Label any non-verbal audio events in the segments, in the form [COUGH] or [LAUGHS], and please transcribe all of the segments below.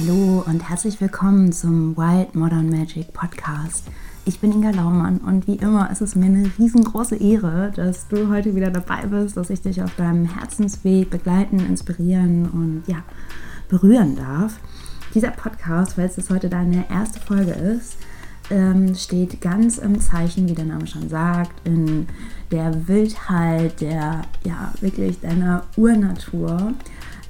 Hallo und herzlich willkommen zum Wild Modern Magic Podcast. Ich bin Inga Laumann und wie immer ist es mir eine riesengroße Ehre, dass du heute wieder dabei bist, dass ich dich auf deinem Herzensweg begleiten, inspirieren und ja, berühren darf. Dieser Podcast, weil es heute deine erste Folge ist, ähm, steht ganz im Zeichen, wie der Name schon sagt, in der Wildheit, der ja wirklich deiner Urnatur.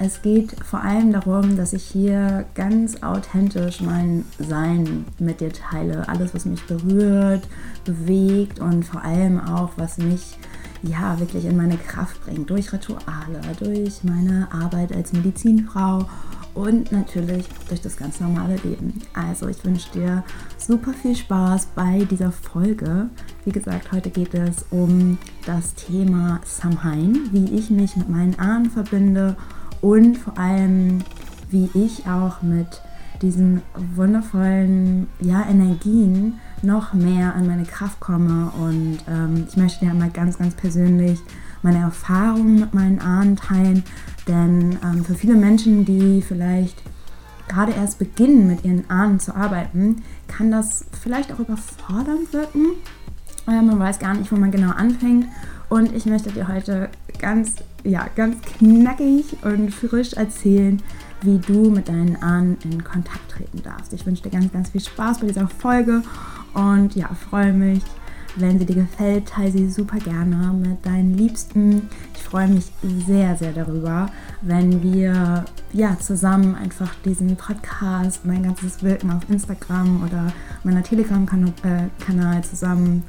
Es geht vor allem darum, dass ich hier ganz authentisch mein Sein mit dir teile. Alles, was mich berührt, bewegt und vor allem auch, was mich ja wirklich in meine Kraft bringt. Durch Rituale, durch meine Arbeit als Medizinfrau und natürlich durch das ganz normale Leben. Also ich wünsche dir super viel Spaß bei dieser Folge. Wie gesagt, heute geht es um das Thema Samhain, wie ich mich mit meinen Ahnen verbinde und vor allem, wie ich auch mit diesen wundervollen ja, Energien noch mehr an meine Kraft komme. Und ähm, ich möchte dir einmal ganz, ganz persönlich meine Erfahrungen mit meinen Ahnen teilen. Denn ähm, für viele Menschen, die vielleicht gerade erst beginnen, mit ihren Ahnen zu arbeiten, kann das vielleicht auch überfordernd wirken. Äh, man weiß gar nicht, wo man genau anfängt. Und ich möchte dir heute ganz, ja, ganz knackig und frisch erzählen, wie du mit deinen Ahnen in Kontakt treten darfst. Ich wünsche dir ganz, ganz viel Spaß bei dieser Folge und ja, freue mich, wenn sie dir gefällt, teile sie super gerne mit deinen Liebsten. Ich freue mich sehr, sehr darüber, wenn wir ja zusammen einfach diesen Podcast, mein ganzes Wirken auf Instagram oder meiner Telegram-Kanal äh, zusammen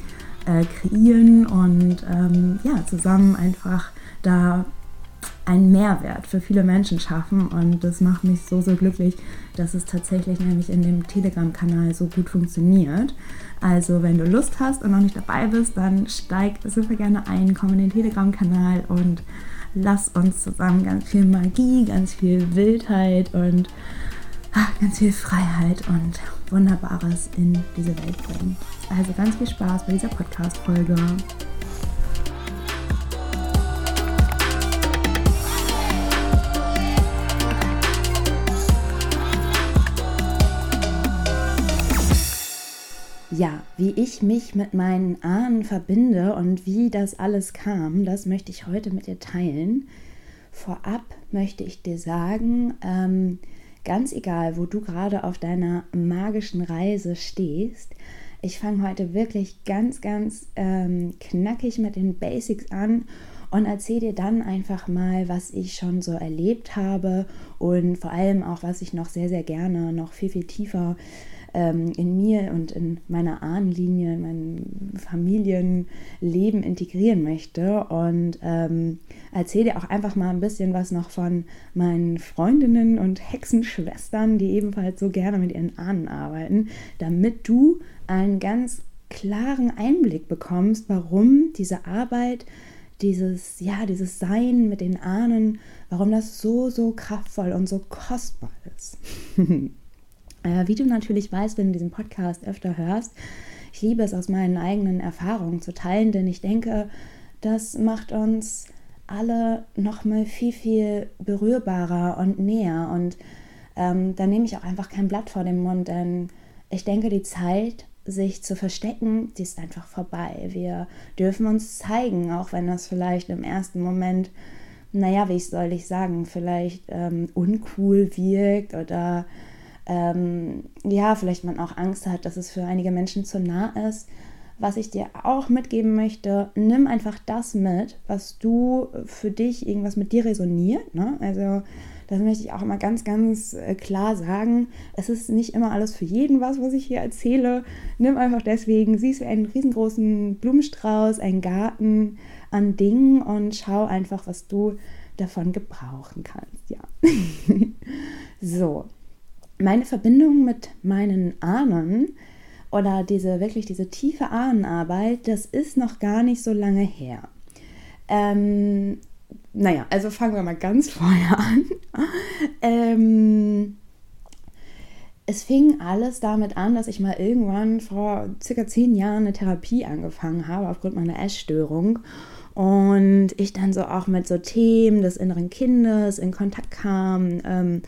äh, kreieren und ähm, ja, zusammen einfach da einen Mehrwert für viele Menschen schaffen. Und das macht mich so, so glücklich, dass es tatsächlich nämlich in dem Telegram-Kanal so gut funktioniert. Also, wenn du Lust hast und noch nicht dabei bist, dann steig super gerne ein, komm in den Telegram-Kanal und lass uns zusammen ganz viel Magie, ganz viel Wildheit und ach, ganz viel Freiheit und Wunderbares in diese Welt bringen. Also ganz viel Spaß bei dieser Podcast-Folge. Ja, wie ich mich mit meinen Ahnen verbinde und wie das alles kam, das möchte ich heute mit dir teilen. Vorab möchte ich dir sagen, ähm, ganz egal, wo du gerade auf deiner magischen Reise stehst, ich fange heute wirklich ganz, ganz ähm, knackig mit den Basics an und erzähle dir dann einfach mal, was ich schon so erlebt habe und vor allem auch, was ich noch sehr, sehr gerne noch viel, viel tiefer ähm, in mir und in meiner Ahnenlinie, in meinem Familienleben integrieren möchte. Und ähm, erzähle dir auch einfach mal ein bisschen was noch von meinen Freundinnen und Hexenschwestern, die ebenfalls so gerne mit ihren Ahnen arbeiten, damit du einen ganz klaren Einblick bekommst, warum diese Arbeit dieses, ja, dieses Sein mit den Ahnen, warum das so, so kraftvoll und so kostbar ist. [LAUGHS] Äh, wie du natürlich weißt, wenn du diesen Podcast öfter hörst, ich liebe es aus meinen eigenen Erfahrungen zu teilen, denn ich denke, das macht uns alle noch mal viel, viel berührbarer und näher. Und ähm, da nehme ich auch einfach kein Blatt vor den Mund, denn ich denke, die Zeit, sich zu verstecken, die ist einfach vorbei. Wir dürfen uns zeigen, auch wenn das vielleicht im ersten Moment, naja, wie soll ich sagen, vielleicht ähm, uncool wirkt oder ähm, ja, vielleicht man auch Angst hat, dass es für einige Menschen zu nah ist. Was ich dir auch mitgeben möchte, nimm einfach das mit, was du für dich, irgendwas mit dir resoniert. Ne? Also das möchte ich auch immer ganz, ganz äh, klar sagen. Es ist nicht immer alles für jeden was, was ich hier erzähle. Nimm einfach deswegen, siehst du einen riesengroßen Blumenstrauß, einen Garten an Dingen und schau einfach, was du davon gebrauchen kannst. Ja. [LAUGHS] so, meine Verbindung mit meinen Ahnen oder diese wirklich diese tiefe Ahnenarbeit, das ist noch gar nicht so lange her. Ähm, naja, also fangen wir mal ganz [LAUGHS] vorher an. ähm, es fing alles damit an, dass ich mal irgendwann vor circa zehn Jahren eine Therapie angefangen habe aufgrund meiner Essstörung und ich dann so auch mit so Themen des inneren Kindes in Kontakt kam. Ähm,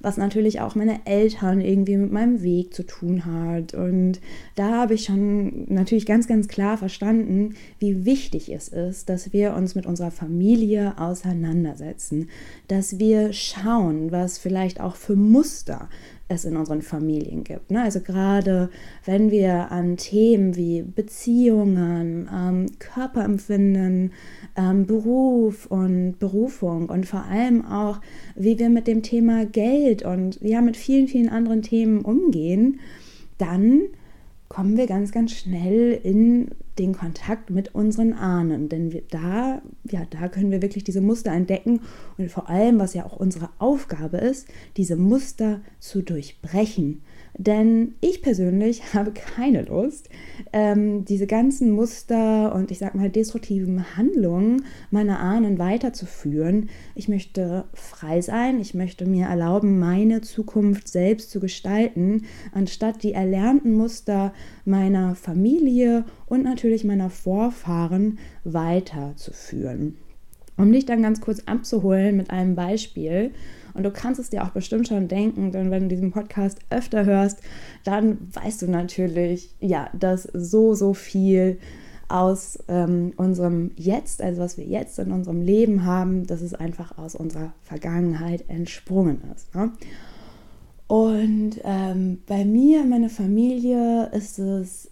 was natürlich auch meine Eltern irgendwie mit meinem Weg zu tun hat. Und da habe ich schon natürlich ganz, ganz klar verstanden, wie wichtig es ist, dass wir uns mit unserer Familie auseinandersetzen, dass wir schauen, was vielleicht auch für Muster es in unseren Familien gibt. Ne? Also gerade wenn wir an Themen wie Beziehungen, ähm, Körperempfinden, ähm, Beruf und Berufung und vor allem auch, wie wir mit dem Thema Geld und ja mit vielen, vielen anderen Themen umgehen, dann kommen wir ganz, ganz schnell in den Kontakt mit unseren Ahnen. Denn wir, da, ja, da können wir wirklich diese Muster entdecken und vor allem, was ja auch unsere Aufgabe ist, diese Muster zu durchbrechen. Denn ich persönlich [LAUGHS] habe keine Lust, ähm, diese ganzen Muster und ich sag mal destruktiven Handlungen meiner Ahnen weiterzuführen. Ich möchte frei sein, ich möchte mir erlauben, meine Zukunft selbst zu gestalten, anstatt die erlernten Muster meiner Familie und natürlich meiner Vorfahren weiterzuführen. Um dich dann ganz kurz abzuholen mit einem Beispiel, und du kannst es dir auch bestimmt schon denken, denn wenn du diesen Podcast öfter hörst, dann weißt du natürlich, ja, dass so, so viel aus ähm, unserem Jetzt, also was wir jetzt in unserem Leben haben, dass es einfach aus unserer Vergangenheit entsprungen ist. Ne? Und ähm, bei mir, meiner Familie, ist es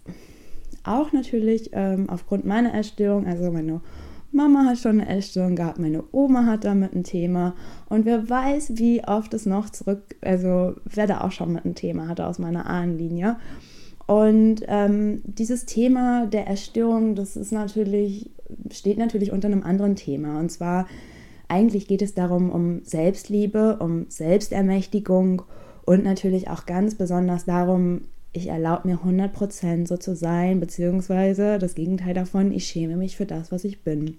auch natürlich ähm, aufgrund meiner Erstörung, also meine Mama hat schon eine Essstörung gehabt, meine Oma hat damit ein Thema und wer weiß, wie oft es noch zurück, also wer da auch schon mit ein Thema hatte aus meiner Ahnenlinie. Und ähm, dieses Thema der Erstörung, das ist natürlich, steht natürlich unter einem anderen Thema. Und zwar, eigentlich geht es darum, um Selbstliebe, um Selbstermächtigung und natürlich auch ganz besonders darum, ich erlaube mir 100% so zu sein, beziehungsweise das Gegenteil davon, ich schäme mich für das, was ich bin.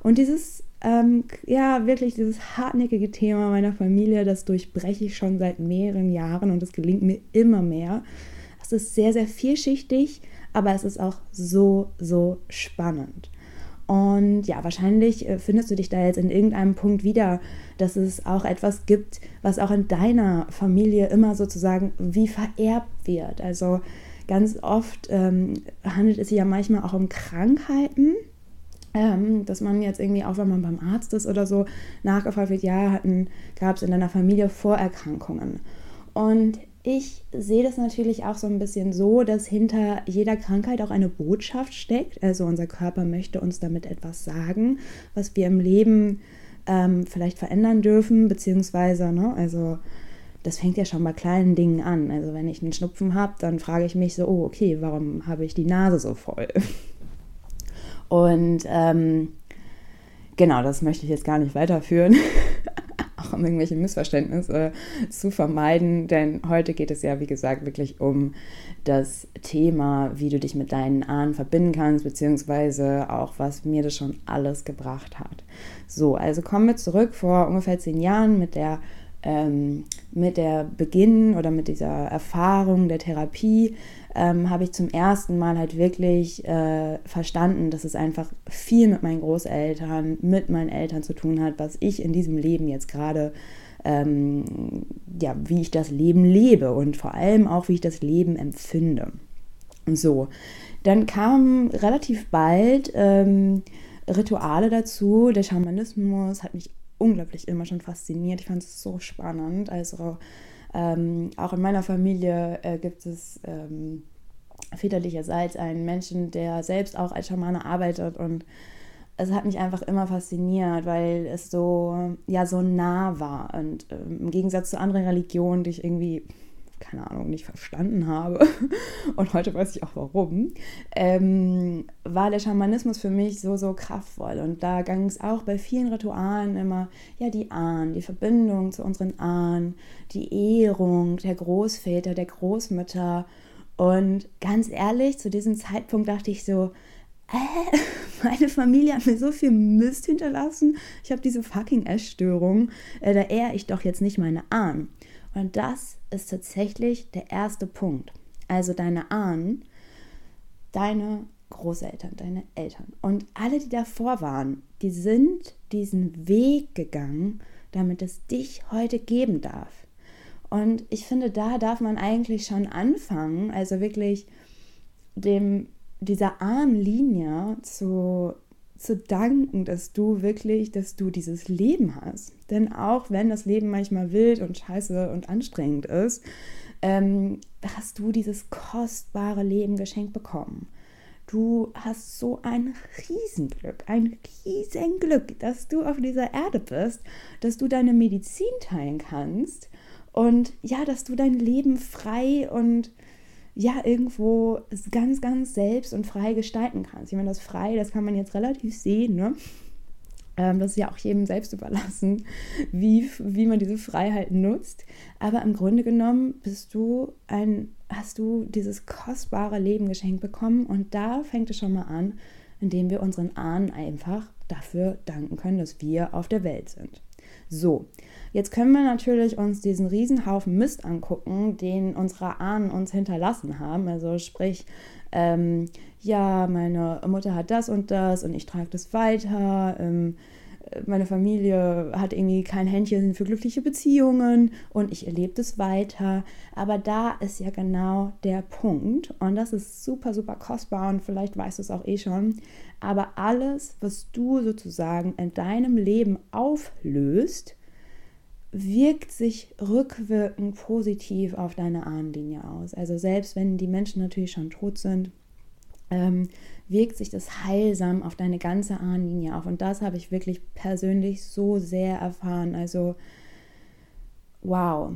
Und dieses, ähm, ja, wirklich dieses hartnäckige Thema meiner Familie, das durchbreche ich schon seit mehreren Jahren und es gelingt mir immer mehr. Es ist sehr, sehr vielschichtig, aber es ist auch so, so spannend. Und ja, wahrscheinlich äh, findest du dich da jetzt in irgendeinem Punkt wieder, dass es auch etwas gibt, was auch in deiner Familie immer sozusagen wie vererbt wird. Also ganz oft ähm, handelt es sich ja manchmal auch um Krankheiten, ähm, dass man jetzt irgendwie, auch wenn man beim Arzt ist oder so, nachgefragt wird, ja, gab es in deiner Familie Vorerkrankungen. Und ich sehe das natürlich auch so ein bisschen so, dass hinter jeder Krankheit auch eine Botschaft steckt. Also unser Körper möchte uns damit etwas sagen, was wir im Leben ähm, vielleicht verändern dürfen, beziehungsweise, ne, also das fängt ja schon bei kleinen Dingen an. Also wenn ich einen Schnupfen habe, dann frage ich mich so, oh, okay, warum habe ich die Nase so voll? [LAUGHS] Und ähm, genau, das möchte ich jetzt gar nicht weiterführen. [LAUGHS] um irgendwelche Missverständnisse zu vermeiden. Denn heute geht es ja, wie gesagt, wirklich um das Thema, wie du dich mit deinen Ahnen verbinden kannst, beziehungsweise auch, was mir das schon alles gebracht hat. So, also kommen wir zurück vor ungefähr zehn Jahren mit der ähm, mit der Beginn oder mit dieser Erfahrung der Therapie ähm, habe ich zum ersten Mal halt wirklich äh, verstanden, dass es einfach viel mit meinen Großeltern, mit meinen Eltern zu tun hat, was ich in diesem Leben jetzt gerade, ähm, ja, wie ich das Leben lebe und vor allem auch, wie ich das Leben empfinde. So, dann kam relativ bald ähm, Rituale dazu. Der Schamanismus hat mich unglaublich immer schon fasziniert. Ich fand es so spannend. Also ähm, auch in meiner Familie äh, gibt es ähm, väterlicherseits einen Menschen, der selbst auch als Schamane arbeitet und es hat mich einfach immer fasziniert, weil es so, ja, so nah war. Und ähm, im Gegensatz zu anderen Religionen, die ich irgendwie keine Ahnung, nicht verstanden habe. [LAUGHS] Und heute weiß ich auch warum. Ähm, war der Schamanismus für mich so, so kraftvoll. Und da ging es auch bei vielen Ritualen immer, ja, die Ahnen, die Verbindung zu unseren Ahnen, die Ehrung der Großväter, der Großmütter. Und ganz ehrlich, zu diesem Zeitpunkt dachte ich so, äh, [LAUGHS] meine Familie hat mir so viel Mist hinterlassen. Ich habe diese fucking Essstörung. Äh, da ehre ich doch jetzt nicht meine Ahnen. Und das ist tatsächlich der erste Punkt. Also deine Ahnen, deine Großeltern, deine Eltern und alle, die davor waren, die sind diesen Weg gegangen, damit es dich heute geben darf. Und ich finde, da darf man eigentlich schon anfangen, also wirklich dem, dieser Ahnenlinie zu, zu danken, dass du wirklich, dass du dieses Leben hast. Denn auch wenn das Leben manchmal wild und scheiße und anstrengend ist, ähm, hast du dieses kostbare Leben geschenkt bekommen. Du hast so ein Riesenglück, ein Riesenglück, dass du auf dieser Erde bist, dass du deine Medizin teilen kannst und ja, dass du dein Leben frei und ja, irgendwo ganz, ganz selbst und frei gestalten kannst. Ich meine, das frei, das kann man jetzt relativ sehen, ne? Ähm, das ist ja auch jedem selbst überlassen, [LAUGHS] wie, wie man diese Freiheit nutzt. Aber im Grunde genommen bist du ein, hast du dieses kostbare Leben geschenkt bekommen und da fängt es schon mal an, indem wir unseren Ahnen einfach dafür danken können, dass wir auf der Welt sind. So, jetzt können wir natürlich uns diesen Riesenhaufen Mist angucken, den unsere Ahnen uns hinterlassen haben. Also sprich, ähm, ja, meine Mutter hat das und das und ich trage das weiter. Ähm, meine Familie hat irgendwie kein Händchen für glückliche Beziehungen und ich erlebe das weiter. Aber da ist ja genau der Punkt und das ist super, super kostbar und vielleicht weißt du es auch eh schon. Aber alles, was du sozusagen in deinem Leben auflöst, wirkt sich rückwirkend positiv auf deine Ahnenlinie aus. Also selbst wenn die Menschen natürlich schon tot sind, ähm, wirkt sich das heilsam auf deine ganze Ahnenlinie auf. Und das habe ich wirklich persönlich so sehr erfahren. Also, wow.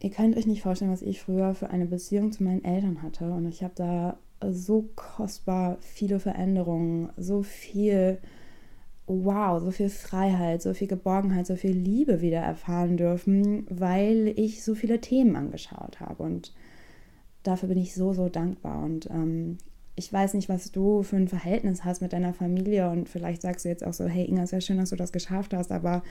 Ihr könnt euch nicht vorstellen, was ich früher für eine Beziehung zu meinen Eltern hatte. Und ich habe da so kostbar viele Veränderungen, so viel wow, so viel Freiheit, so viel Geborgenheit, so viel Liebe wieder erfahren dürfen, weil ich so viele Themen angeschaut habe. Und dafür bin ich so, so dankbar. Und ähm, ich weiß nicht, was du für ein Verhältnis hast mit deiner Familie und vielleicht sagst du jetzt auch so, hey Inga, ja schön, dass du das geschafft hast, aber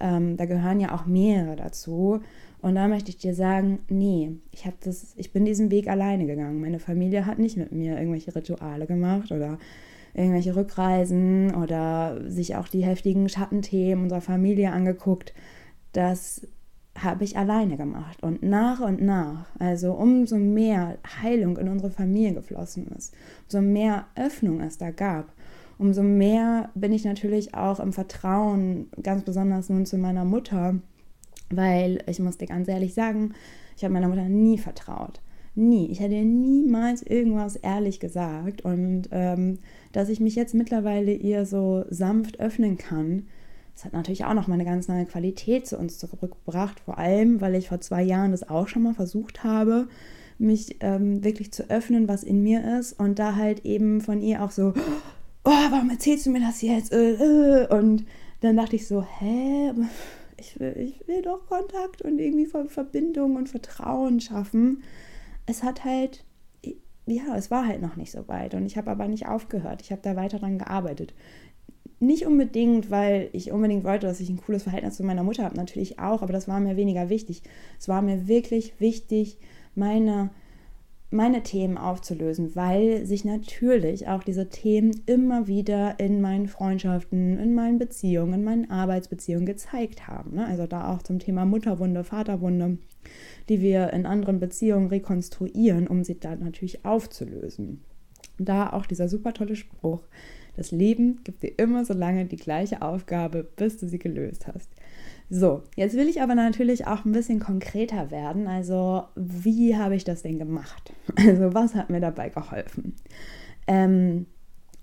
ähm, da gehören ja auch mehrere dazu. Und da möchte ich dir sagen, nee, ich habe das, ich bin diesen Weg alleine gegangen. Meine Familie hat nicht mit mir irgendwelche Rituale gemacht oder irgendwelche Rückreisen oder sich auch die heftigen Schattenthemen unserer Familie angeguckt. Das habe ich alleine gemacht. Und nach und nach, also umso mehr Heilung in unsere Familie geflossen ist, umso mehr Öffnung es da gab, umso mehr bin ich natürlich auch im Vertrauen, ganz besonders nun zu meiner Mutter, weil ich muss dir ganz ehrlich sagen, ich habe meiner Mutter nie vertraut. Nie. Ich hätte niemals irgendwas ehrlich gesagt. Und ähm, dass ich mich jetzt mittlerweile ihr so sanft öffnen kann, das hat natürlich auch noch mal eine ganz neue Qualität zu uns zurückgebracht. Vor allem, weil ich vor zwei Jahren das auch schon mal versucht habe, mich ähm, wirklich zu öffnen, was in mir ist. Und da halt eben von ihr auch so, oh, warum erzählst du mir das jetzt? Äh, äh. Und dann dachte ich so, hä? Ich will, ich will doch Kontakt und irgendwie Verbindung und Vertrauen schaffen es hat halt, ja, es war halt noch nicht so weit und ich habe aber nicht aufgehört. Ich habe da weiter dran gearbeitet. Nicht unbedingt, weil ich unbedingt wollte, dass ich ein cooles Verhältnis zu meiner Mutter habe, natürlich auch, aber das war mir weniger wichtig. Es war mir wirklich wichtig, meine meine Themen aufzulösen, weil sich natürlich auch diese Themen immer wieder in meinen Freundschaften, in meinen Beziehungen, in meinen Arbeitsbeziehungen gezeigt haben. Ne? Also da auch zum Thema Mutterwunde, Vaterwunde, die wir in anderen Beziehungen rekonstruieren, um sie dann natürlich aufzulösen. Da auch dieser super tolle Spruch, das Leben gibt dir immer so lange die gleiche Aufgabe, bis du sie gelöst hast. So, jetzt will ich aber natürlich auch ein bisschen konkreter werden. Also, wie habe ich das denn gemacht? [LAUGHS] Also, was hat mir dabei geholfen? Ähm,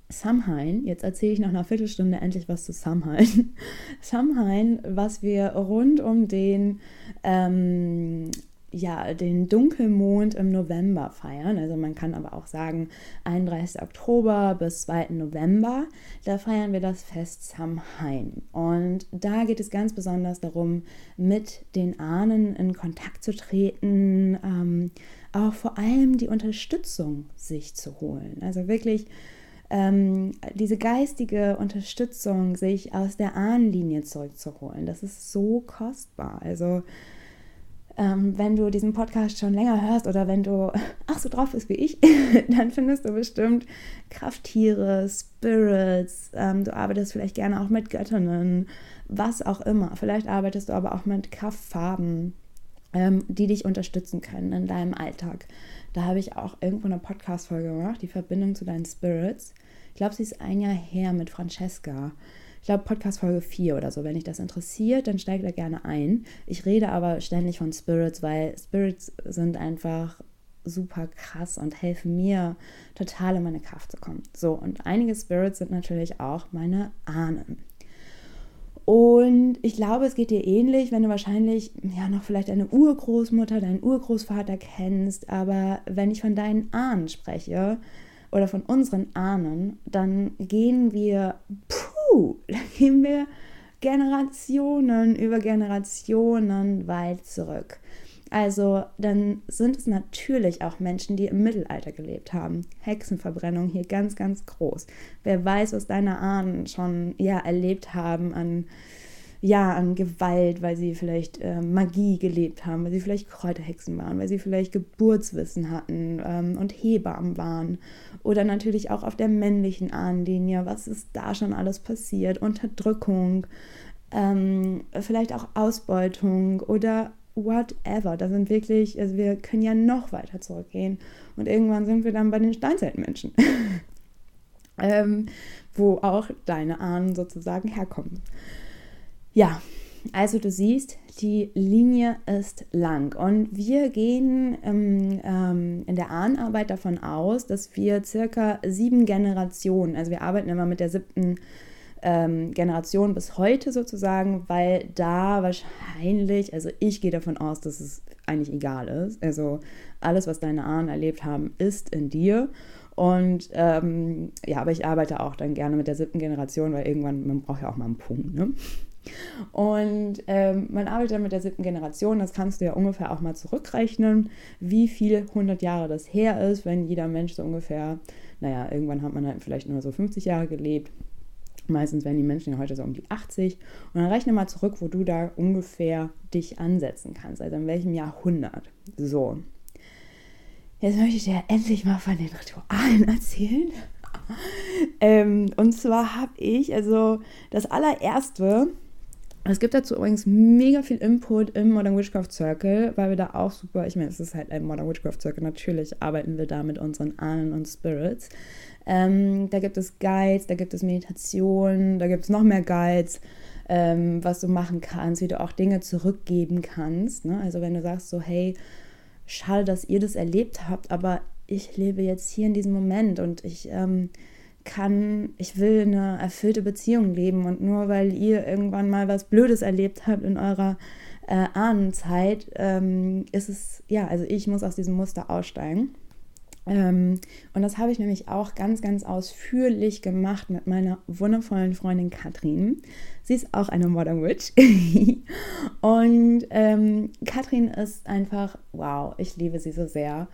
Samhain, jetzt erzähle ich nach einer Viertelstunde endlich was zu Samhain. [LAUGHS] Samhain, was wir rund um den ähm, ja, den Dunkelmond im November feiern. Also man kann aber auch sagen 31. Oktober bis 2. November. Da feiern wir das Fest Samhain. Und da geht es ganz besonders darum, mit den Ahnen in Kontakt zu treten, ähm, auch vor allem die Unterstützung sich zu holen. Also wirklich ähm, diese geistige Unterstützung sich aus der Ahnenlinie zurückzuholen. Das ist so kostbar. Also ähm, wenn du diesen Podcast schon länger hörst oder wenn du [LAUGHS] ach so drauf bist wie ich, [LAUGHS] dann findest du bestimmt Krafttiere, Spirits, ähm, du arbeitest vielleicht gerne auch mit Göttinnen, was auch immer. Vielleicht arbeitest du aber auch mit Kraftfarben. ähm, die dich unterstützen können in deinem Alltag. Da habe ich auch irgendwo eine Podcast-Folge gemacht, die Verbindung zu deinen Spirits. Ich glaube, sie ist ein Jahr her mit Francesca. Ich glaube, Podcast-Folge 4 oder so. Wenn dich das interessiert, dann steig da gerne ein. Ich rede aber ständig von Spirits, weil Spirits sind einfach super krass und helfen mir total in meine Kraft zu kommen. So, und einige Spirits sind natürlich auch meine Ahnen. Und ich glaube, es geht dir ähnlich, wenn du wahrscheinlich ja noch vielleicht deine Urgroßmutter, deinen Urgroßvater kennst. Aber wenn ich von deinen Ahnen spreche oder von unseren Ahnen, dann gehen wir, puh, dann gehen wir Generationen über Generationen weit zurück. Also dann sind es natürlich auch Menschen, die im Mittelalter gelebt haben. Hexenverbrennung hier ganz, ganz groß. Wer weiß, was deine Ahnen schon ja, erlebt haben an, ja, an Gewalt, weil sie vielleicht äh, Magie gelebt haben, weil sie vielleicht Kräuterhexen waren, weil sie vielleicht Geburtswissen hatten ähm, und Hebammen waren. Oder natürlich auch auf der männlichen Ahnenlinie, was ist da schon alles passiert? Unterdrückung, ähm, vielleicht auch Ausbeutung oder whatever. Da sind wirklich, also wir können ja noch weiter zurückgehen. Und irgendwann sind wir dann bei den Steinzeitmenschen, [LAUGHS] ähm, wo auch deine Ahnen sozusagen herkommen. Ja, also du siehst, die Linie ist lang und wir gehen ähm, ähm, in der Ahnenarbeit davon aus, dass wir circa sieben Generationen, also wir arbeiten immer mit der siebten ähm, Generation bis heute sozusagen, weil da wahrscheinlich, also ich gehe davon aus, dass es eigentlich egal ist. Also alles, was deine Ahnen erlebt haben, ist in dir. Und ähm, ja, aber ich arbeite auch dann gerne mit der siebten Generation, weil irgendwann, man braucht ja auch mal einen Punkt, ne? Und ähm, man arbeitet dann mit der siebten Generation, das kannst du ja ungefähr auch mal zurückrechnen, wie viele hundert Jahre das her ist, wenn jeder Mensch so ungefähr, naja, irgendwann hat man halt vielleicht nur so 50 Jahre gelebt, Meistens werden die Menschen ja heute so um die 80. Und dann rechne mal zurück, wo du da ungefähr dich ansetzen kannst. Also in welchem Jahrhundert. So. Jetzt möchte ich dir endlich mal von den Ritualen [LAUGHS] erzählen. ähm, und zwar habe ich, also das allererste, es gibt dazu übrigens mega viel Input im Modern Witchcraft Circle, weil wir da auch super, ich meine, es ist halt ein Modern Witchcraft Circle, natürlich arbeiten wir da mit unseren Ahnen und Spirits. Ähm, da gibt es Guides, da gibt es Meditationen, da gibt es noch mehr Guides, ähm, was du machen kannst, wie du auch Dinge zurückgeben kannst. Ne? Also wenn du sagst so, hey, schade, dass ihr das erlebt habt, aber ich lebe jetzt hier in diesem Moment und ich ähm, kann, ich will eine erfüllte Beziehung leben und nur weil ihr irgendwann mal was Blödes erlebt habt in eurer äh, Ahnenzeit, ähm, ist es, ja, also ich muss aus diesem Muster aussteigen. Ähm, und das habe ich nämlich auch ganz, ganz ausführlich gemacht mit meiner wundervollen Freundin Katrin. Sie ist auch eine Modern Witch. [LAUGHS] und ähm, Katrin ist einfach, wow, ich liebe sie so sehr.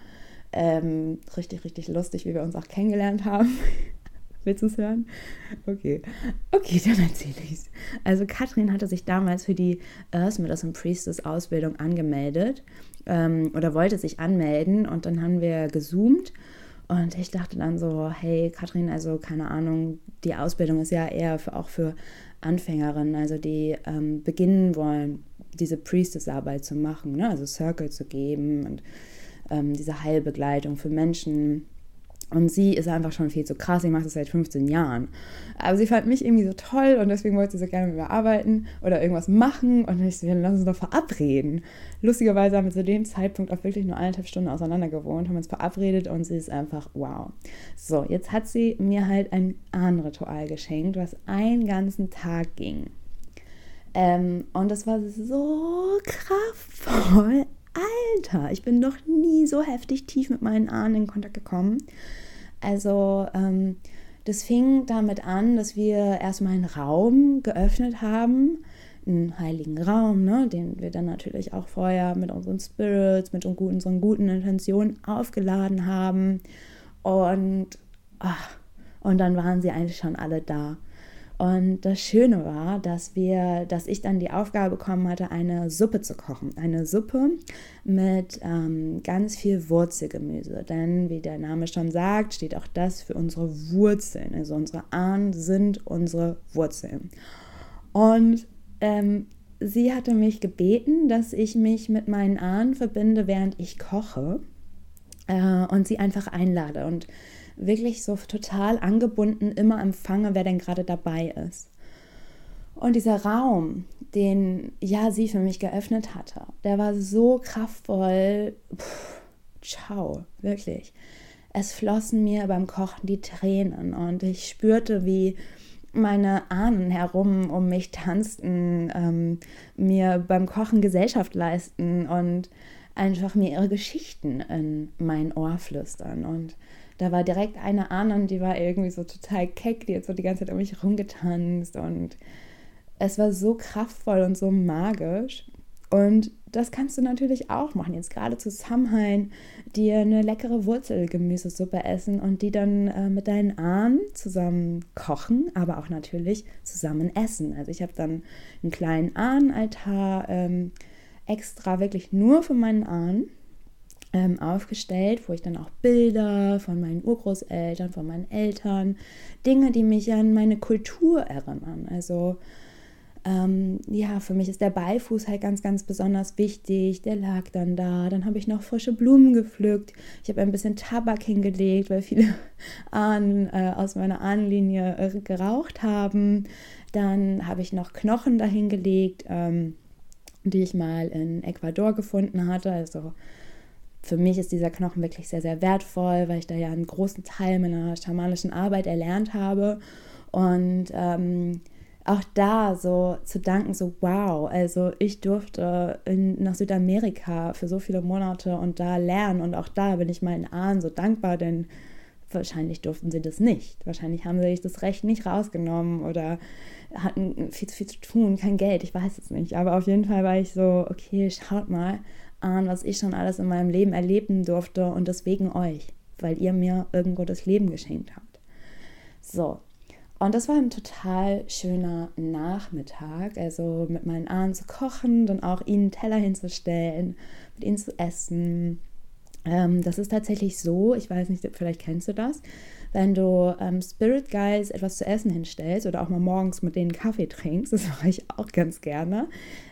Ähm, richtig, richtig lustig, wie wir uns auch kennengelernt haben. Willst du es hören? Okay. Okay, dann erzähle ich es. Also Katrin hatte sich damals für die Earth Medicine Priestess Ausbildung angemeldet ähm, oder wollte sich anmelden und dann haben wir gezoomt und ich dachte dann so, hey Katrin, also keine Ahnung, die Ausbildung ist ja eher für, auch für Anfängerinnen, also die ähm, beginnen wollen, diese Priestess-Arbeit zu machen, ne? also Circle zu geben und ähm, diese Heilbegleitung für Menschen und sie ist einfach schon viel zu krass. Sie macht das seit 15 Jahren. Aber sie fand mich irgendwie so toll und deswegen wollte sie so gerne mit mir arbeiten oder irgendwas machen. Und ich so, lass uns doch verabreden. Lustigerweise haben wir zu dem Zeitpunkt auch wirklich nur eineinhalb Stunden auseinander gewohnt, haben uns verabredet und sie ist einfach wow. So, jetzt hat sie mir halt ein Ahnenritual geschenkt, was einen ganzen Tag ging. Ähm, und das war so kraftvoll. Alter, ich bin noch nie so heftig tief mit meinen Ahnen in Kontakt gekommen. Also ähm, das fing damit an, dass wir erstmal einen Raum geöffnet haben, einen heiligen Raum, ne, den wir dann natürlich auch vorher mit unseren Spirits, mit unseren guten Intentionen aufgeladen haben. Und, ach, und dann waren sie eigentlich schon alle da. Und das Schöne war, dass wir, dass ich dann die Aufgabe bekommen hatte, eine Suppe zu kochen. Eine Suppe mit ähm, ganz viel Wurzelgemüse. Denn wie der Name schon sagt, steht auch das für unsere Wurzeln. Also unsere Ahnen sind unsere Wurzeln. Und ähm, sie hatte mich gebeten, dass ich mich mit meinen Ahnen verbinde, während ich koche äh, und sie einfach einlade und wirklich so total angebunden immer empfange, wer denn gerade dabei ist. Und dieser Raum, den ja sie für mich geöffnet hatte, der war so kraftvoll. Puh, ciao, wirklich. Es flossen mir beim Kochen die Tränen und ich spürte, wie meine Ahnen herum um mich tanzten, ähm, mir beim Kochen Gesellschaft leisten und einfach mir ihre Geschichten in mein Ohr flüstern. Und da war direkt eine Ahnen, die war irgendwie so total keck, die hat so die ganze Zeit um mich rumgetanzt und es war so kraftvoll und so magisch. Und das kannst du natürlich auch machen. Jetzt gerade zu Samhain dir eine leckere Wurzelgemüsesuppe essen und die dann äh, mit deinen Ahnen zusammen kochen, aber auch natürlich zusammen essen. Also ich habe dann einen kleinen Ahnenaltar ähm, extra wirklich nur für meinen Ahnen aufgestellt, wo ich dann auch Bilder von meinen Urgroßeltern, von meinen Eltern, Dinge, die mich an meine Kultur erinnern. Also ähm, ja, für mich ist der Beifuß halt ganz, ganz besonders wichtig. Der lag dann da. Dann habe ich noch frische Blumen gepflückt. Ich habe ein bisschen Tabak hingelegt, weil viele [LAUGHS] Ahnen äh, aus meiner Ahnenlinie äh, geraucht haben. Dann habe ich noch Knochen dahingelegt, ähm, die ich mal in Ecuador gefunden hatte. Also für mich ist dieser Knochen wirklich sehr, sehr wertvoll, weil ich da ja einen großen Teil meiner schamanischen Arbeit erlernt habe. Und ähm, auch da so zu danken, so wow, also ich durfte in, nach Südamerika für so viele Monate und da lernen und auch da bin ich meinen Ahnen so dankbar, denn wahrscheinlich durften sie das nicht. Wahrscheinlich haben sie sich das Recht nicht rausgenommen oder hatten viel zu viel zu tun, kein Geld, ich weiß es nicht. Aber auf jeden Fall war ich so, okay, schaut mal an, was ich schon alles in meinem Leben erleben durfte und deswegen euch, weil ihr mir irgendwo das Leben geschenkt habt. So, und das war ein total schöner Nachmittag, also mit meinen Ahnen zu kochen, dann auch ihnen Teller hinzustellen, mit ihnen zu essen. Ähm, das ist tatsächlich so, ich weiß nicht, vielleicht kennst du das, wenn du ähm, Spirit Guys etwas zu essen hinstellst oder auch mal morgens mit denen Kaffee trinkst, [LAUGHS] das mache ich auch ganz gerne,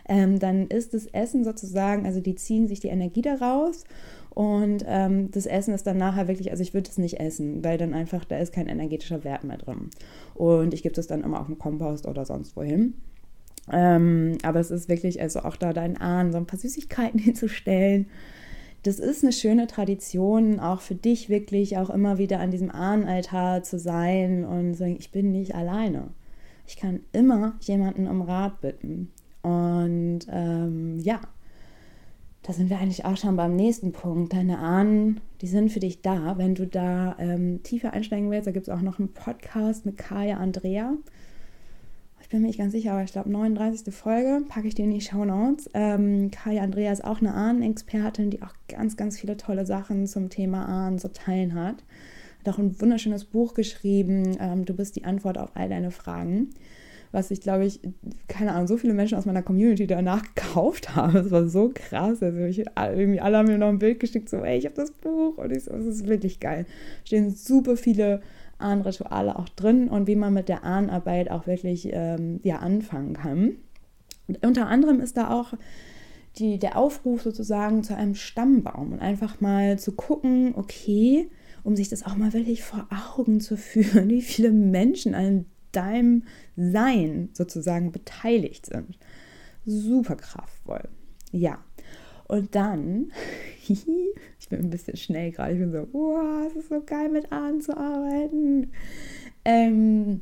ähm, dann ist das Essen sozusagen, also die ziehen sich die Energie daraus und ähm, das Essen ist dann nachher wirklich, also ich würde es nicht essen, weil dann einfach, da ist kein energetischer Wert mehr drin. Und ich gebe das dann immer auf den Kompost oder sonst wohin. Ähm, aber es ist wirklich, also auch da deinen Ahnen so ein paar Süßigkeiten [LAUGHS] hinzustellen. Das ist eine schöne Tradition, auch für dich wirklich auch immer wieder an diesem Ahnenaltar zu sein und sagen, ich bin nicht alleine. Ich kann immer jemanden um Rat bitten. Und ähm, ja, da sind wir eigentlich auch schon beim nächsten Punkt. Deine Ahnen, die sind für dich da. Wenn du da ähm, tiefer einsteigen willst, da gibt es auch noch einen Podcast mit Kaya Andrea. Ich bin mir nicht ganz sicher, aber ich glaube 39. Folge, packe ich dir in die Show Notes. Ähm, Kaya Andrea ist auch eine Ahnenexpertin, die auch ganz, ganz viele tolle Sachen zum Thema Ahnen zu teilen hat. Hat auch ein wunderschönes Buch geschrieben. Ähm, du bist die Antwort auf all deine Fragen was ich glaube ich, keine Ahnung, so viele Menschen aus meiner Community danach [LAUGHS] gekauft haben. Das war so krass. Also ich, irgendwie alle haben mir noch ein Bild geschickt, so, ey, ich habe das Buch und ich so, es ist wirklich geil. Stehen super viele Ahnenrituale auch drin und wie man mit der Ahnenarbeit auch wirklich ähm, ja, anfangen kann. Und unter anderem ist da auch die, der Aufruf sozusagen zu einem Stammbaum und einfach mal zu gucken, okay, um sich das auch mal wirklich vor Augen zu führen, [LAUGHS] wie viele Menschen an deinem Sein sozusagen beteiligt sind. Super kraftvoll. Ja. Und dann, [LAUGHS] ich bin ein bisschen schnell gerade, ich bin so, wow, es ist so geil mit Ahnen zu arbeiten. Ähm,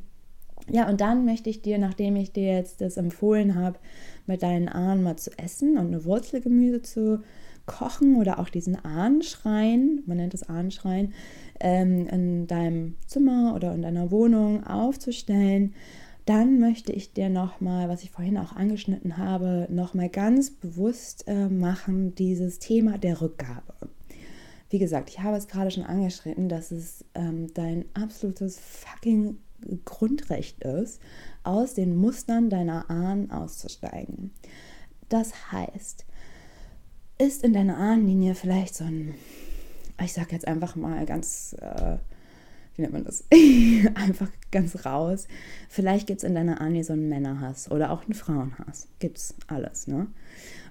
ja, und dann möchte ich dir, nachdem ich dir jetzt das empfohlen habe, mit deinen Ahnen mal zu essen und eine Wurzelgemüse zu kochen oder auch diesen Ahnenschrein, man nennt es Ahnenschrein, ähm, in deinem Zimmer oder in deiner Wohnung aufzustellen, dann möchte ich dir nochmal, was ich vorhin auch angeschnitten habe, nochmal ganz bewusst äh, machen, dieses Thema der Rückgabe. Wie gesagt, ich habe es gerade schon angeschnitten, dass es ähm, dein absolutes fucking Grundrecht ist, aus den Mustern deiner Ahnen auszusteigen. Das heißt, ist in deiner Ahnenlinie vielleicht so ein ich sage jetzt einfach mal ganz, äh, wie nennt man das? [LAUGHS] Einfach ganz raus. Vielleicht gibt es in deiner Armee so einen Männerhass oder auch einen Frauenhass. Gibt's alles, ne?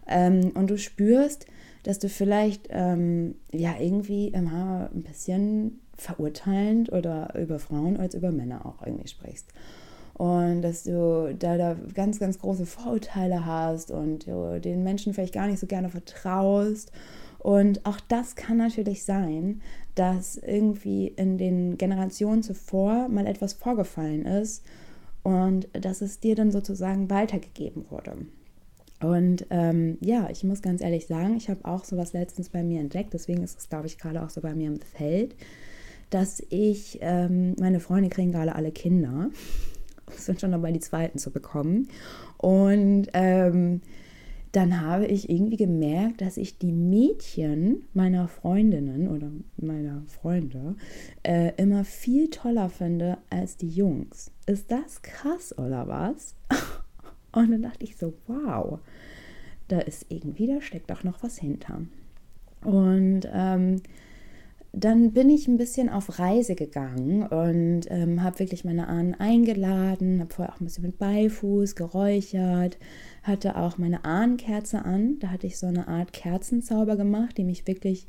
Ähm, und du spürst, dass du vielleicht ähm, ja irgendwie immer ein bisschen verurteilend oder über Frauen als über Männer auch irgendwie sprichst. Und dass du da, da ganz, ganz große Vorurteile hast und den Menschen vielleicht gar nicht so gerne vertraust. Und auch das kann natürlich sein, dass irgendwie in den Generationen zuvor mal etwas vorgefallen ist und dass es dir dann sozusagen weitergegeben wurde. Und ähm, ja, ich muss ganz ehrlich sagen, ich habe auch sowas letztens bei mir entdeckt, deswegen ist es, glaube ich, gerade auch so bei mir im Feld, dass ich, ähm, meine Freunde kriegen gerade alle Kinder, [LAUGHS] sind schon dabei, die zweiten zu bekommen. Und ähm, dann habe ich irgendwie gemerkt, dass ich die Mädchen meiner Freundinnen oder meiner Freunde äh, immer viel toller finde als die Jungs. Ist das krass oder was? [LAUGHS] Und dann dachte ich so, wow, da ist irgendwie, da steckt auch noch was hinter. Und ähm, dann bin ich ein bisschen auf Reise gegangen und ähm, habe wirklich meine Ahnen eingeladen, habe vorher auch ein bisschen mit Beifuß geräuchert, hatte auch meine Ahnenkerze an. Da hatte ich so eine Art Kerzenzauber gemacht, die mich wirklich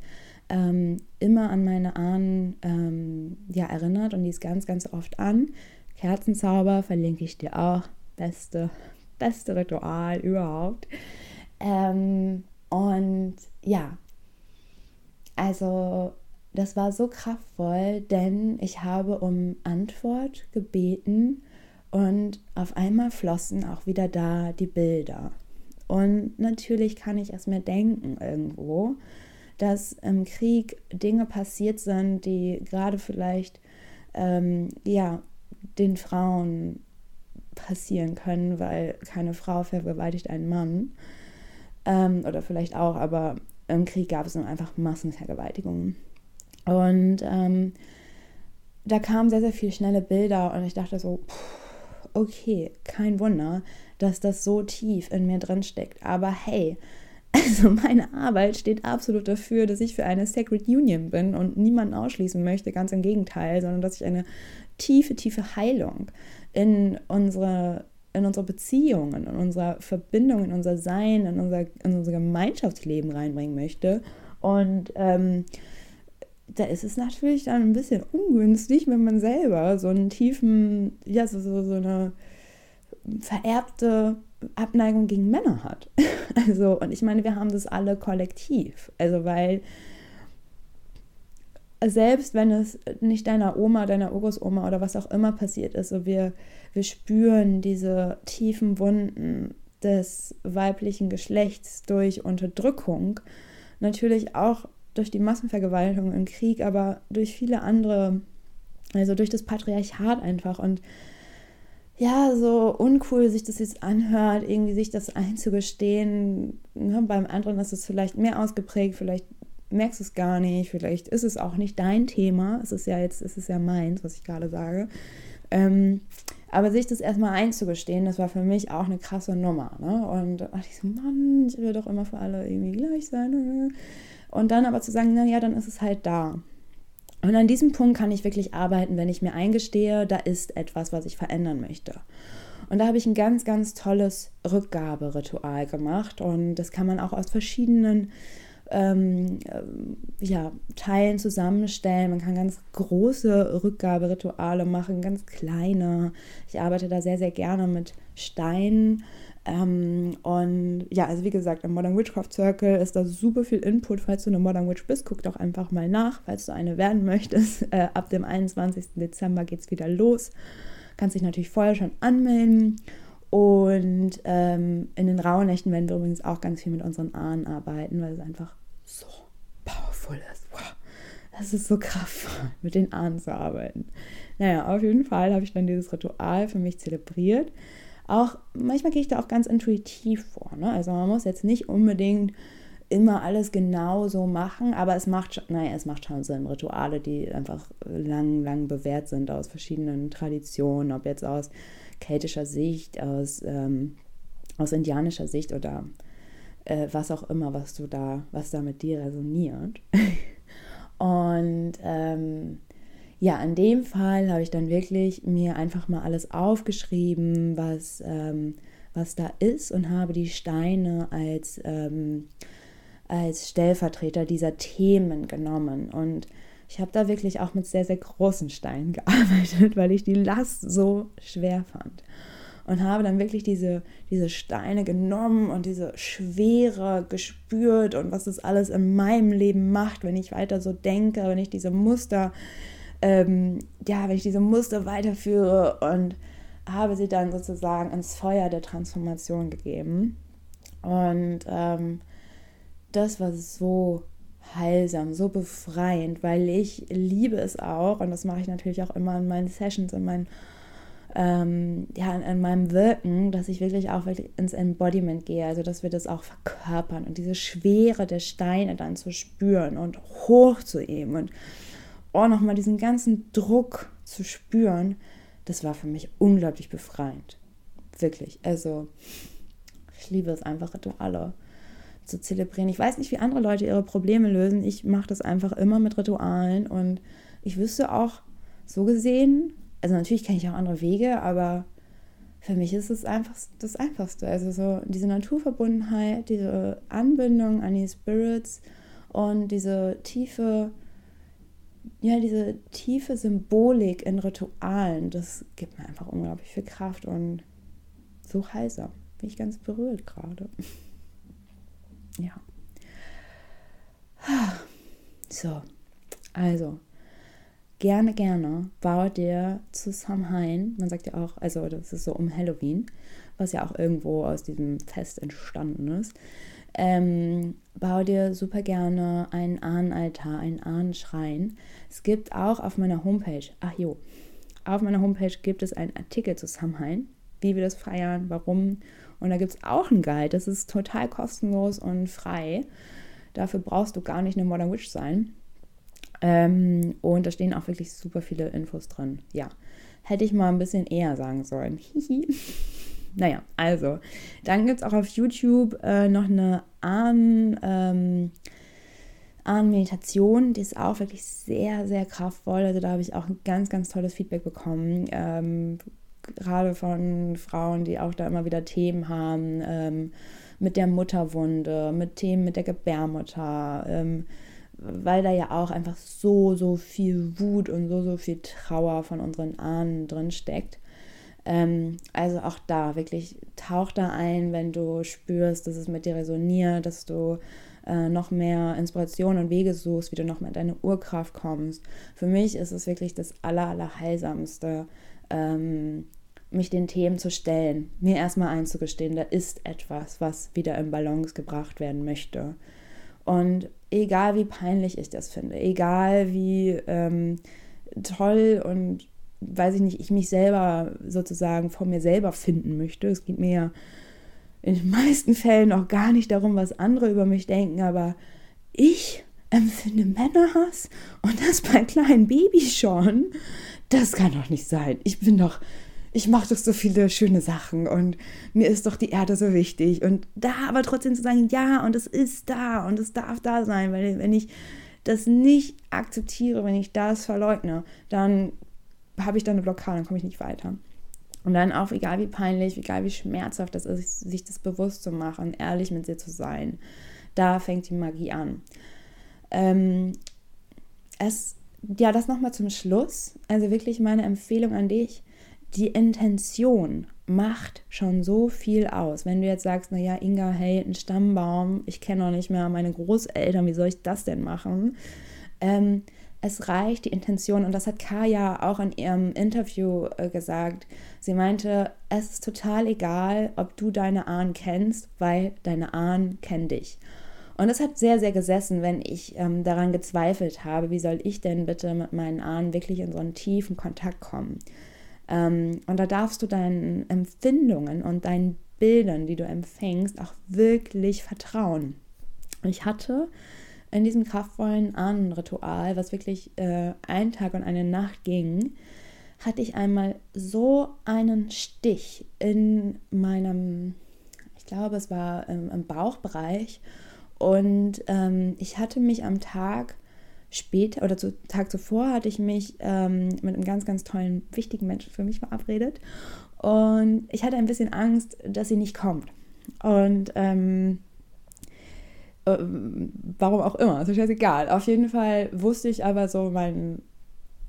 ähm, immer an meine Ahnen ähm, ja, erinnert und die ist ganz, ganz oft an. Kerzenzauber verlinke ich dir auch. Beste beste Ritual überhaupt. Ähm, und ja, also das war so kraftvoll, denn ich habe um Antwort gebeten und auf einmal flossen auch wieder da die Bilder. Und natürlich kann ich es mir denken irgendwo, dass im Krieg Dinge passiert sind, die gerade vielleicht ähm, ja den Frauen passieren können, weil keine Frau vergewaltigt einen Mann. Ähm, oder vielleicht auch, aber im Krieg gab es dann einfach Massenvergewaltigungen. Und ähm, da kamen sehr, sehr viele schnelle Bilder und ich dachte so, okay, kein Wunder, dass das so tief in mir drin steckt. Aber hey, [LAUGHS] also meine Arbeit steht absolut dafür, dass ich für eine Sacred Union bin und niemanden ausschließen möchte, ganz im Gegenteil, sondern dass ich eine tiefe, tiefe Heilung in unsere, in unsere Beziehungen, in unsere Verbindung, in unser Sein, in unser, in unser Gemeinschaftsleben reinbringen möchte. Und ähm, da ist es natürlich dann ein bisschen ungünstig, wenn man selber so einen tiefen, ja, so, so, so eine vererbte Abneigung gegen Männer hat. [LAUGHS] Also, und ich meine, wir haben das alle kollektiv. Also, weil selbst wenn es nicht deiner Oma, deiner Urgroßoma oder was auch immer passiert ist, so wir, wir spüren diese tiefen Wunden des weiblichen Geschlechts durch Unterdrückung, natürlich auch durch die Massenvergewaltigung im Krieg, aber durch viele andere, also durch das Patriarchat einfach und ja, so uncool sich das jetzt anhört, irgendwie sich das einzugestehen. Ne, beim anderen ist es vielleicht mehr ausgeprägt, vielleicht merkst du es gar nicht, vielleicht ist es auch nicht dein Thema, es ist ja jetzt, es ist ja meins, was ich gerade sage. Ähm, aber sich das erstmal einzugestehen, das war für mich auch eine krasse Nummer. Ne? Und da dachte ich so, Mann, ich will doch immer für alle irgendwie gleich sein. Und dann aber zu sagen, naja, dann ist es halt da. Und an diesem Punkt kann ich wirklich arbeiten, wenn ich mir eingestehe, da ist etwas, was ich verändern möchte. Und da habe ich ein ganz, ganz tolles Rückgaberitual gemacht. Und das kann man auch aus verschiedenen ähm, ja, Teilen zusammenstellen. Man kann ganz große Rückgaberituale machen, ganz kleine. Ich arbeite da sehr, sehr gerne mit Steinen. Ähm, und ja, also wie gesagt, im Modern Witchcraft Circle ist da super viel Input. Falls du eine Modern Witch bist, guck doch einfach mal nach, falls du eine werden möchtest. [LAUGHS] Äh, ab dem 21. Dezember geht es wieder los. Kannst dich natürlich vorher schon anmelden. Und ähm, in den Rauhnächten werden wir übrigens auch ganz viel mit unseren Ahnen arbeiten, weil es einfach so powerful ist. Wow. Das ist so kraftvoll, mit den Ahnen zu arbeiten. Naja, auf jeden Fall habe ich dann dieses Ritual für mich zelebriert. Auch manchmal gehe ich da auch ganz intuitiv vor. Ne? Also man muss jetzt nicht unbedingt immer alles genau so machen, aber es macht schon, naja, es macht schon Sinn. Rituale, die einfach lang, lang bewährt sind aus verschiedenen Traditionen, ob jetzt aus keltischer Sicht, aus, ähm, aus indianischer Sicht oder äh, was auch immer, was du da, was da mit dir resoniert. [LAUGHS] Und ähm, ja, in dem Fall habe ich dann wirklich mir einfach mal alles aufgeschrieben, was, ähm, was da ist und habe die Steine als, ähm, als Stellvertreter dieser Themen genommen. Und ich habe da wirklich auch mit sehr, sehr großen Steinen [LAUGHS] gearbeitet, weil ich die Last so schwer fand. Und habe dann wirklich diese, diese Steine genommen und diese Schwere gespürt und was das alles in meinem Leben macht, wenn ich weiter so denke, wenn ich diese Muster ähm, ja, wenn ich diese Muster weiterführe und habe sie dann sozusagen ins Feuer der Transformation gegeben. Und ähm, das war so heilsam, so befreiend, weil ich liebe es auch, und das mache ich natürlich auch immer in meinen Sessions, in meinen ähm, ja, in, in, meinem Wirken, dass ich wirklich auch wirklich ins Embodiment gehe, also dass wir das auch verkörpern und diese Schwere der Steine dann zu spüren und hochzuheben und oh, nochmal diesen ganzen Druck zu spüren, das war für mich unglaublich befreiend. Wirklich. Also, ich liebe es einfach, Rituale zu zelebrieren. Ich weiß nicht, wie andere Leute ihre Probleme lösen. Ich mache das einfach immer mit Ritualen und ich wüsste auch so gesehen, also natürlich kenne ich auch andere Wege, aber für mich ist es einfach das Einfachste. Also so diese Naturverbundenheit, diese Anbindung an die Spirits und diese tiefe ja, diese tiefe Symbolik in Ritualen, das gibt mir einfach unglaublich viel Kraft und so heiser. Bin ich ganz berührt gerade. [LAUGHS] ja. [SIGHS] So, also, gerne, gerne baut dir zu Samhain, man sagt ja auch, also das ist so um Halloween, was ja auch irgendwo aus diesem Fest entstanden ist, ähm, bau dir super gerne einen Ahnenaltar, einen Ahnenschrein. Es gibt auch auf meiner Homepage, ach jo, auf meiner Homepage gibt es einen Artikel zu Samhain, wie wir das feiern, warum. Und da gibt es auch einen Guide, das ist total kostenlos und frei. Dafür brauchst du gar nicht eine Modern Witch sein. Ähm, und da stehen auch wirklich super viele Infos drin. Ja, hätte ich mal ein bisschen eher sagen sollen. Hihi. Naja, also, dann gibt es auch auf YouTube äh, noch eine Ahn, ähm, Ahn-Meditation, die ist auch wirklich sehr, sehr kraftvoll. Also da habe ich auch ein ganz, ganz tolles Feedback bekommen. Ähm, gerade von Frauen, die auch da immer wieder Themen haben ähm, mit der Mutterwunde, mit Themen mit der Gebärmutter, ähm, weil da ja auch einfach so, so viel Wut und so, so viel Trauer von unseren Ahnen drin steckt. Ähm, also auch da wirklich tauch da ein, wenn du spürst, dass es mit dir resoniert, dass du äh, noch mehr Inspiration und Wege suchst, wie du noch mehr in deine Urkraft kommst. Für mich ist es wirklich das aller, aller heilsamste, ähm, mich den Themen zu stellen, mir erstmal einzugestehen, da ist etwas, was wieder in Balance gebracht werden möchte. Und egal wie peinlich ich das finde, egal wie ähm, toll und weiß ich nicht, ich mich selber sozusagen von mir selber finden möchte. Es geht mir ja in den [LAUGHS] meisten Fällen auch gar nicht darum, was andere über mich denken, aber ich empfinde Männerhass und das bei kleinen Babys schon. Das kann doch nicht sein. Ich bin doch, ich mache doch so viele schöne Sachen und mir ist doch die Erde so wichtig. Und da aber trotzdem zu sagen, ja, und es ist da und es darf da sein, weil wenn ich das nicht akzeptiere, wenn ich das verleugne, dann habe ich da eine Blockade, dann komme ich nicht weiter. Und dann auch, egal wie peinlich, egal wie schmerzhaft das ist, sich das bewusst zu machen, ehrlich mit sich zu sein, da fängt die Magie an. Ähm, es, ja, das nochmal zum Schluss. Also wirklich meine Empfehlung an dich. Die Intention macht schon so viel aus. Wenn du jetzt sagst, naja, Inga, hey, ein Stammbaum, ich kenne noch nicht mehr meine Großeltern, wie soll ich das denn machen? Ähm, es reicht die Intention und das hat Kaya auch in ihrem Interview äh, gesagt. Sie meinte, es ist total egal, ob du deine Ahnen kennst, weil deine Ahnen kennen dich. Und das hat sehr, sehr gesessen, wenn ich ähm, daran gezweifelt habe, wie soll ich denn bitte mit meinen Ahnen wirklich in so einen tiefen Kontakt kommen. Ähm, und da darfst du deinen Empfindungen und deinen Bildern, die du empfängst, auch wirklich vertrauen. Ich hatte in diesem kraftvollen Ahnenritual, was wirklich äh, einen Tag und eine Nacht ging, hatte ich einmal so einen Stich in meinem, ich glaube, es war im, im Bauchbereich. Und ähm, ich hatte mich am Tag später oder zu Tag zuvor hatte ich mich ähm, mit einem ganz, ganz tollen, wichtigen Menschen für mich verabredet. Und ich hatte ein bisschen Angst, dass sie nicht kommt. Und ähm, äh, warum auch immer, ist scheißegal. Auf jeden Fall wusste ich aber so, mein,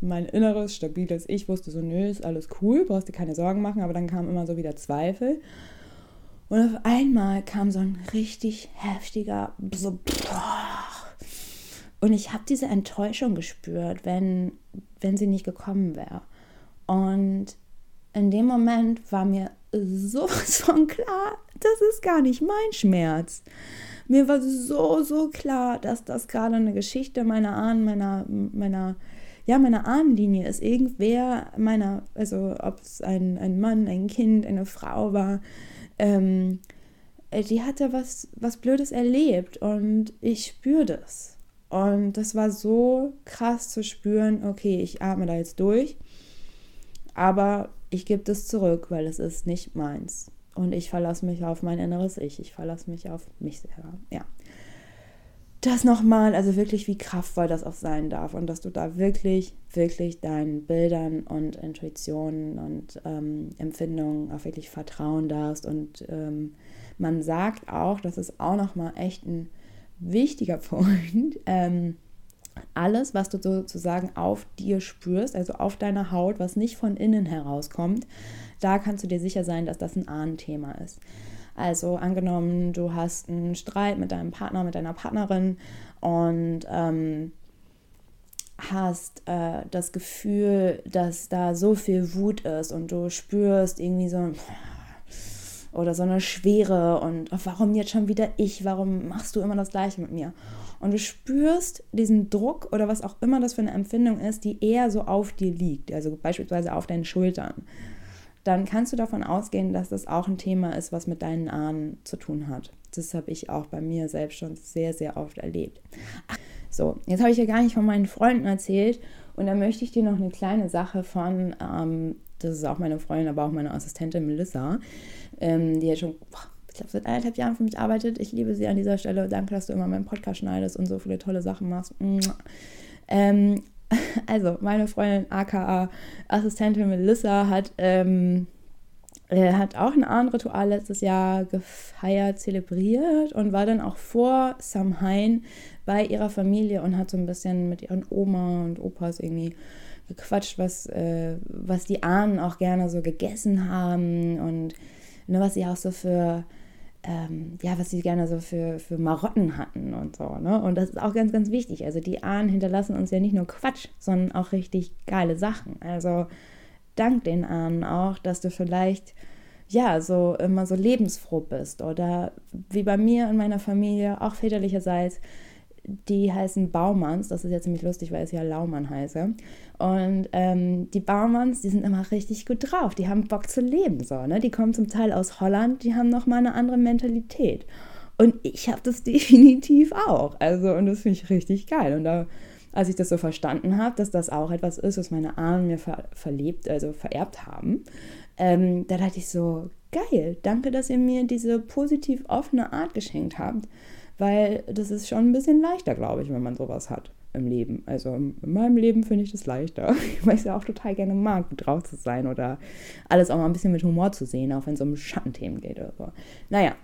mein inneres, stabiles Ich wusste so, nö, ist alles cool, brauchst dir keine Sorgen machen, aber dann kam immer so wieder Zweifel. Und auf einmal kam so ein richtig heftiger, so, und ich habe diese Enttäuschung gespürt, wenn, wenn sie nicht gekommen wäre. Und in dem Moment war mir sowas von klar, das ist gar nicht mein Schmerz. Mir war so, so klar, dass das gerade eine Geschichte meiner Ahnen, meiner, meiner, ja, meiner Ahnenlinie ist. Irgendwer meiner, also ob es ein, ein Mann, ein Kind, eine Frau war, ähm, die hatte was, was Blödes erlebt und ich spüre das. Und das war so krass zu spüren, okay, ich atme da jetzt durch, aber ich gebe das zurück, weil es ist nicht meins. Und ich verlasse mich auf mein inneres Ich. Ich verlasse mich auf mich selber. Ja. Das nochmal, also wirklich, wie kraftvoll das auch sein darf. Und dass du da wirklich, wirklich deinen Bildern und Intuitionen und ähm, Empfindungen auch wirklich vertrauen darfst. Und ähm, man sagt auch, das ist auch nochmal echt ein wichtiger [LAUGHS] Punkt. Ähm, alles, was du sozusagen auf dir spürst, also auf deiner Haut, was nicht von innen herauskommt, da kannst du dir sicher sein, dass das ein Ahnenthema ist. Also angenommen, du hast einen Streit mit deinem Partner, mit deiner Partnerin und ähm, hast äh, das Gefühl, dass da so viel Wut ist und du spürst irgendwie so oder so eine Schwere und warum jetzt schon wieder ich, warum machst du immer das gleiche mit mir? Und du spürst diesen Druck oder was auch immer das für eine Empfindung ist, die eher so auf dir liegt, also beispielsweise auf deinen Schultern. Dann kannst du davon ausgehen, dass das auch ein Thema ist, was mit deinen Ahnen zu tun hat. Das habe ich auch bei mir selbst schon sehr, sehr oft erlebt. Ach, so, jetzt habe ich ja gar nicht von meinen Freunden erzählt und da möchte ich dir noch eine kleine Sache von, ähm, das ist auch meine Freundin, aber auch meine Assistentin Melissa, ähm, die hat schon, ich glaube, seit eineinhalb Jahren für mich arbeitet. Ich liebe sie an dieser Stelle. Danke, dass du immer meinen Podcast schneidest und so viele tolle Sachen machst. Ähm, [LAUGHS] also, meine Freundin, aka Assistentin Melissa, hat, ähm, äh, hat auch ein Ahnenritual letztes Jahr gefeiert, zelebriert und war dann auch vor Samhain bei ihrer Familie und hat so ein bisschen mit ihren Oma und Opas irgendwie gequatscht, was, äh, was die Ahnen auch gerne so gegessen haben und ne, was sie auch so für, ähm, ja, was sie gerne so für, für Marotten hatten und so. Ne? Und das ist auch ganz, ganz wichtig. Also die Ahnen hinterlassen uns ja nicht nur Quatsch, sondern auch richtig geile Sachen. Also dank den Ahnen auch, dass du vielleicht ja, so immer so lebensfroh bist. Oder wie bei mir und meiner Familie, auch väterlicherseits, die heißen Baumanns. Das ist jetzt ziemlich lustig, weil es ja Laumann heiße. Und ähm, die Baumanns, die sind immer richtig gut drauf. Die haben Bock zu leben. So, ne? Die kommen zum Teil aus Holland, die haben nochmal eine andere Mentalität. Und ich habe das [LAUGHS] definitiv auch. Also, und das finde ich richtig geil. Und da, als ich das so verstanden habe, dass das auch etwas ist, was meine Ahnen mir ver verlebt, also vererbt haben, ähm, da dachte ich so, geil, danke, dass ihr mir diese positiv offene Art geschenkt habt weil das ist schon ein bisschen leichter, glaube ich, wenn man sowas hat im Leben. Also in meinem Leben finde ich das leichter, [LAUGHS] weil ich es ja auch total gerne mag, drauf zu sein oder alles auch mal ein bisschen mit Humor zu sehen, auch wenn es um Schattenthemen geht oder so. Naja,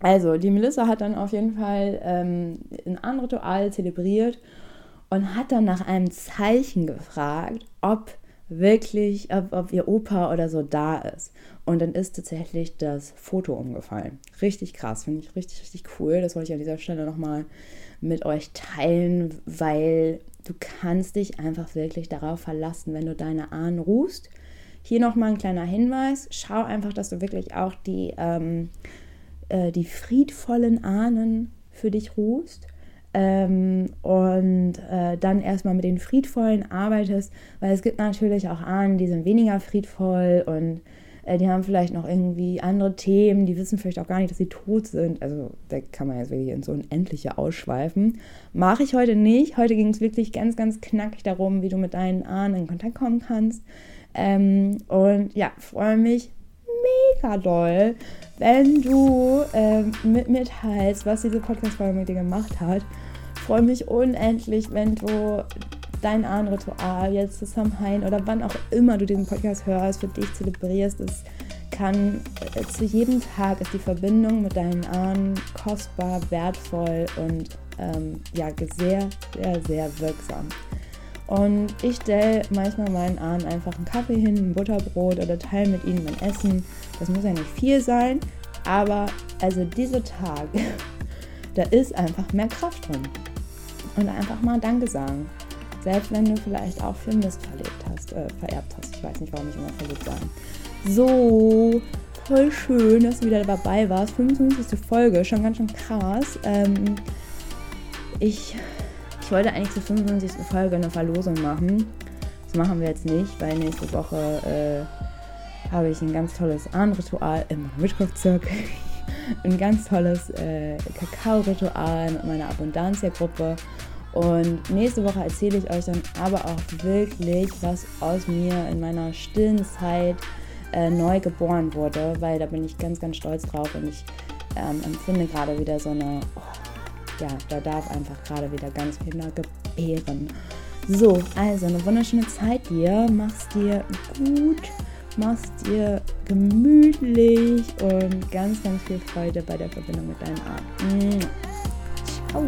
also die Melissa hat dann auf jeden Fall ähm, ein anderes Ritual zelebriert und hat dann nach einem Zeichen gefragt, ob wirklich, ob, ob ihr Opa oder so da ist. Und dann ist tatsächlich das Foto umgefallen. Richtig krass, finde ich richtig, richtig cool. Das wollte ich an dieser Stelle nochmal mit euch teilen, weil du kannst dich einfach wirklich darauf verlassen, wenn du deine Ahnen rufst. Hier nochmal ein kleiner Hinweis. Schau einfach, dass du wirklich auch die, ähm, äh, die friedvollen Ahnen für dich rufst ähm, und äh, dann erstmal mit den friedvollen arbeitest, weil es gibt natürlich auch Ahnen, die sind weniger friedvoll und die haben vielleicht noch irgendwie andere Themen, die wissen vielleicht auch gar nicht, dass sie tot sind. Also da kann man jetzt wirklich ins Unendliche ausschweifen. Mache ich heute nicht. Heute ging es wirklich ganz, ganz knackig darum, wie du mit deinen Ahnen in Kontakt kommen kannst. Ähm, und ja, freue mich mega doll, wenn du ähm, mit teilst, was diese Podcast-Folge mit dir gemacht hat freue mich unendlich, wenn du dein Ahnenritual jetzt zu Samhain oder wann auch immer du diesen Podcast hörst, für dich zelebrierst. Es kann äh, zu jedem Tag ist die Verbindung mit deinen Ahnen kostbar, wertvoll und ähm, ja, sehr, sehr, sehr wirksam. Und ich stelle manchmal meinen Ahnen einfach einen Kaffee hin, ein Butterbrot oder teile mit ihnen mein Essen. Das muss ja nicht viel sein, aber also dieser Tag, [LAUGHS] da ist einfach mehr Kraft drin. Und einfach mal Danke sagen. Selbst wenn du vielleicht auch viel Mist verlebt hast, äh, vererbt hast. Ich weiß nicht, warum ich immer verlebt sage. So, voll schön, dass du wieder dabei warst. 25. Folge, schon ganz schön krass. Ähm, ich, ich wollte eigentlich zur 25. Folge eine Verlosung machen. Das machen wir jetzt nicht, weil nächste Woche äh, habe ich ein ganz tolles Ahnenritual im Mittwochzirkel. [LAUGHS] ein ganz tolles äh, Kakao-Ritual mit meiner Abundantia-Gruppe. Und nächste Woche erzähle ich euch dann aber auch wirklich, was aus mir in meiner stillen Zeit äh, neu geboren wurde, weil da bin ich ganz, ganz stolz drauf und ich ähm, empfinde gerade wieder so eine, oh, ja, da darf einfach gerade wieder ganz viel mehr gebären. So, also eine wunderschöne Zeit dir, mach's dir gut, mach's dir gemütlich und ganz, ganz viel Freude bei der Verbindung mit deinem Arm. Ciao.